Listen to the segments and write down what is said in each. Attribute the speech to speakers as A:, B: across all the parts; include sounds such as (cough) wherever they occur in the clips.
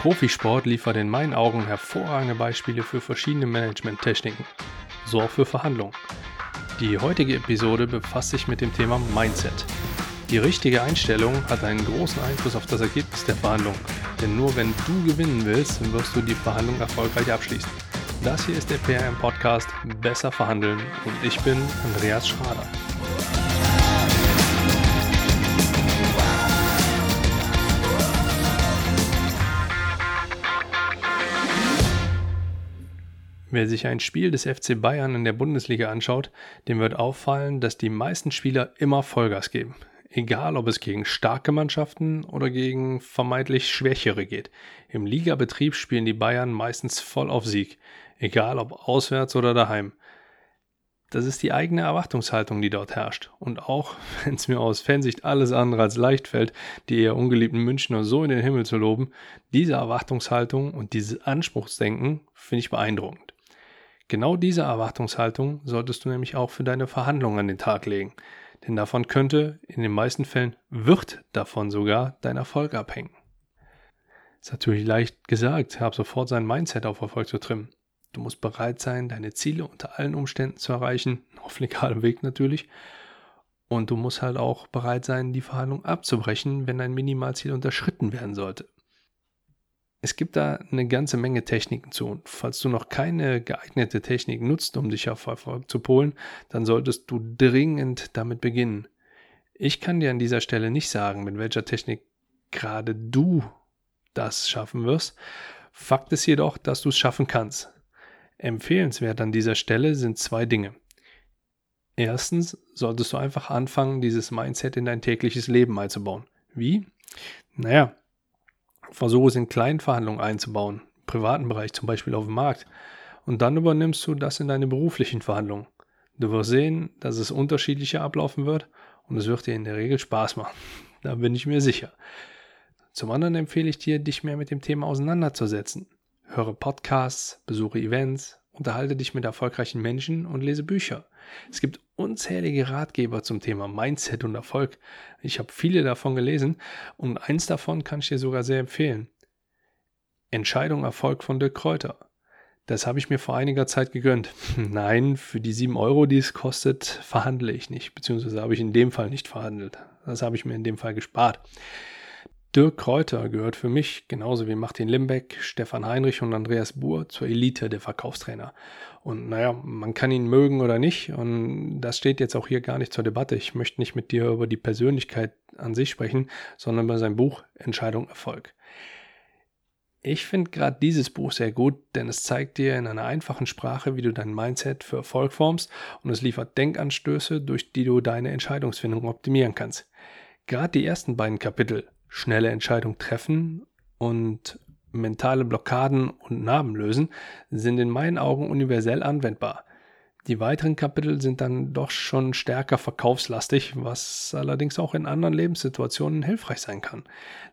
A: Profisport liefert in meinen Augen hervorragende Beispiele für verschiedene Management-Techniken, so auch für Verhandlungen. Die heutige Episode befasst sich mit dem Thema Mindset. Die richtige Einstellung hat einen großen Einfluss auf das Ergebnis der Verhandlung, denn nur wenn du gewinnen willst, wirst du die Verhandlung erfolgreich abschließen. Das hier ist der PRM Podcast Besser verhandeln und ich bin Andreas Schrader. Wer sich ein Spiel des FC Bayern in der Bundesliga anschaut, dem wird auffallen, dass die meisten Spieler immer Vollgas geben. Egal, ob es gegen starke Mannschaften oder gegen vermeintlich schwächere geht. Im Ligabetrieb spielen die Bayern meistens voll auf Sieg, egal ob auswärts oder daheim. Das ist die eigene Erwartungshaltung, die dort herrscht. Und auch (laughs) wenn es mir aus Fansicht alles andere als leicht fällt, die eher ungeliebten Münchner so in den Himmel zu loben, diese Erwartungshaltung und dieses Anspruchsdenken finde ich beeindruckend. Genau diese Erwartungshaltung solltest du nämlich auch für deine Verhandlungen an den Tag legen. Denn davon könnte, in den meisten Fällen wird davon sogar dein Erfolg abhängen. Ist natürlich leicht gesagt, hab sofort sein Mindset auf Erfolg zu trimmen. Du musst bereit sein, deine Ziele unter allen Umständen zu erreichen, (laughs) auf legalem Weg natürlich. Und du musst halt auch bereit sein, die Verhandlung abzubrechen, wenn dein Minimalziel unterschritten werden sollte. Es gibt da eine ganze Menge Techniken zu. Und falls du noch keine geeignete Technik nutzt, um dich auf Erfolg zu polen, dann solltest du dringend damit beginnen. Ich kann dir an dieser Stelle nicht sagen, mit welcher Technik gerade du das schaffen wirst. Fakt ist jedoch, dass du es schaffen kannst. Empfehlenswert an dieser Stelle sind zwei Dinge. Erstens solltest du einfach anfangen, dieses Mindset in dein tägliches Leben einzubauen. Wie? Naja, versuche es in kleinen Verhandlungen einzubauen, im privaten Bereich zum Beispiel auf dem Markt. Und dann übernimmst du das in deine beruflichen Verhandlungen. Du wirst sehen, dass es unterschiedlicher ablaufen wird und es wird dir in der Regel Spaß machen. (laughs) Da bin ich mir sicher. Zum anderen empfehle ich dir, dich mehr mit dem Thema auseinanderzusetzen. Höre Podcasts, besuche Events, unterhalte dich mit erfolgreichen Menschen und lese Bücher. Es gibt unzählige Ratgeber zum Thema Mindset und Erfolg. Ich habe viele davon gelesen und eins davon kann ich dir sogar sehr empfehlen. Entscheidung Erfolg von Dirk Kräuter. Das habe ich mir vor einiger Zeit gegönnt. (laughs) Nein, für die 7 Euro, die es kostet, verhandle ich nicht, beziehungsweise habe ich in dem Fall nicht verhandelt. Das habe ich mir in dem Fall gespart. Dirk Kräuter gehört für mich, genauso wie Martin Limbeck, Stefan Heinrich und Andreas Buhr, zur Elite der Verkaufstrainer. Und naja, man kann ihn mögen oder nicht. Und das steht jetzt auch hier gar nicht zur Debatte. Ich möchte nicht mit dir über die Persönlichkeit an sich sprechen, sondern über sein Buch Entscheidung Erfolg. Ich finde gerade dieses Buch sehr gut, denn es zeigt dir in einer einfachen Sprache, wie du dein Mindset für Erfolg formst und es liefert Denkanstöße, durch die du deine Entscheidungsfindung optimieren kannst. Gerade die ersten beiden Kapitel schnelle Entscheidung treffen und mentale Blockaden und Narben lösen, sind in meinen Augen universell anwendbar. Die weiteren Kapitel sind dann doch schon stärker verkaufslastig, was allerdings auch in anderen Lebenssituationen hilfreich sein kann.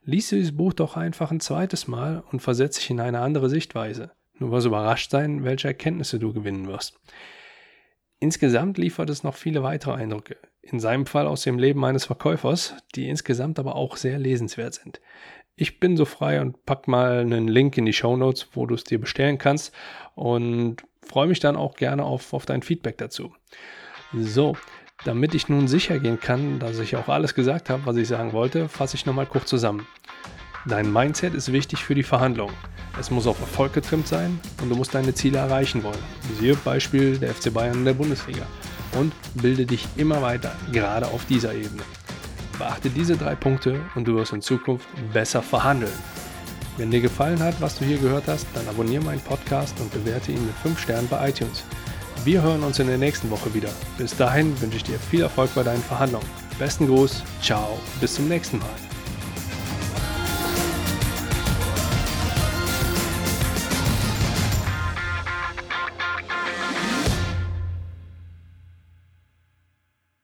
A: Lies dieses Buch doch einfach ein zweites Mal und versetze dich in eine andere Sichtweise. Du wirst überrascht sein, welche Erkenntnisse du gewinnen wirst. Insgesamt liefert es noch viele weitere Eindrücke, in seinem Fall aus dem Leben eines Verkäufers, die insgesamt aber auch sehr lesenswert sind. Ich bin so frei und pack mal einen Link in die Show Notes, wo du es dir bestellen kannst und freue mich dann auch gerne auf, auf dein Feedback dazu. So, damit ich nun sicher gehen kann, dass ich auch alles gesagt habe, was ich sagen wollte, fasse ich nochmal kurz zusammen. Dein Mindset ist wichtig für die Verhandlung. Es muss auf Erfolg getrimmt sein und du musst deine Ziele erreichen wollen. Siehe Beispiel der FC Bayern in der Bundesliga. Und bilde dich immer weiter, gerade auf dieser Ebene. Beachte diese drei Punkte und du wirst in Zukunft besser verhandeln. Wenn dir gefallen hat, was du hier gehört hast, dann abonniere meinen Podcast und bewerte ihn mit 5 Sternen bei iTunes. Wir hören uns in der nächsten Woche wieder. Bis dahin wünsche ich dir viel Erfolg bei deinen Verhandlungen. Besten Gruß, ciao, bis zum nächsten Mal.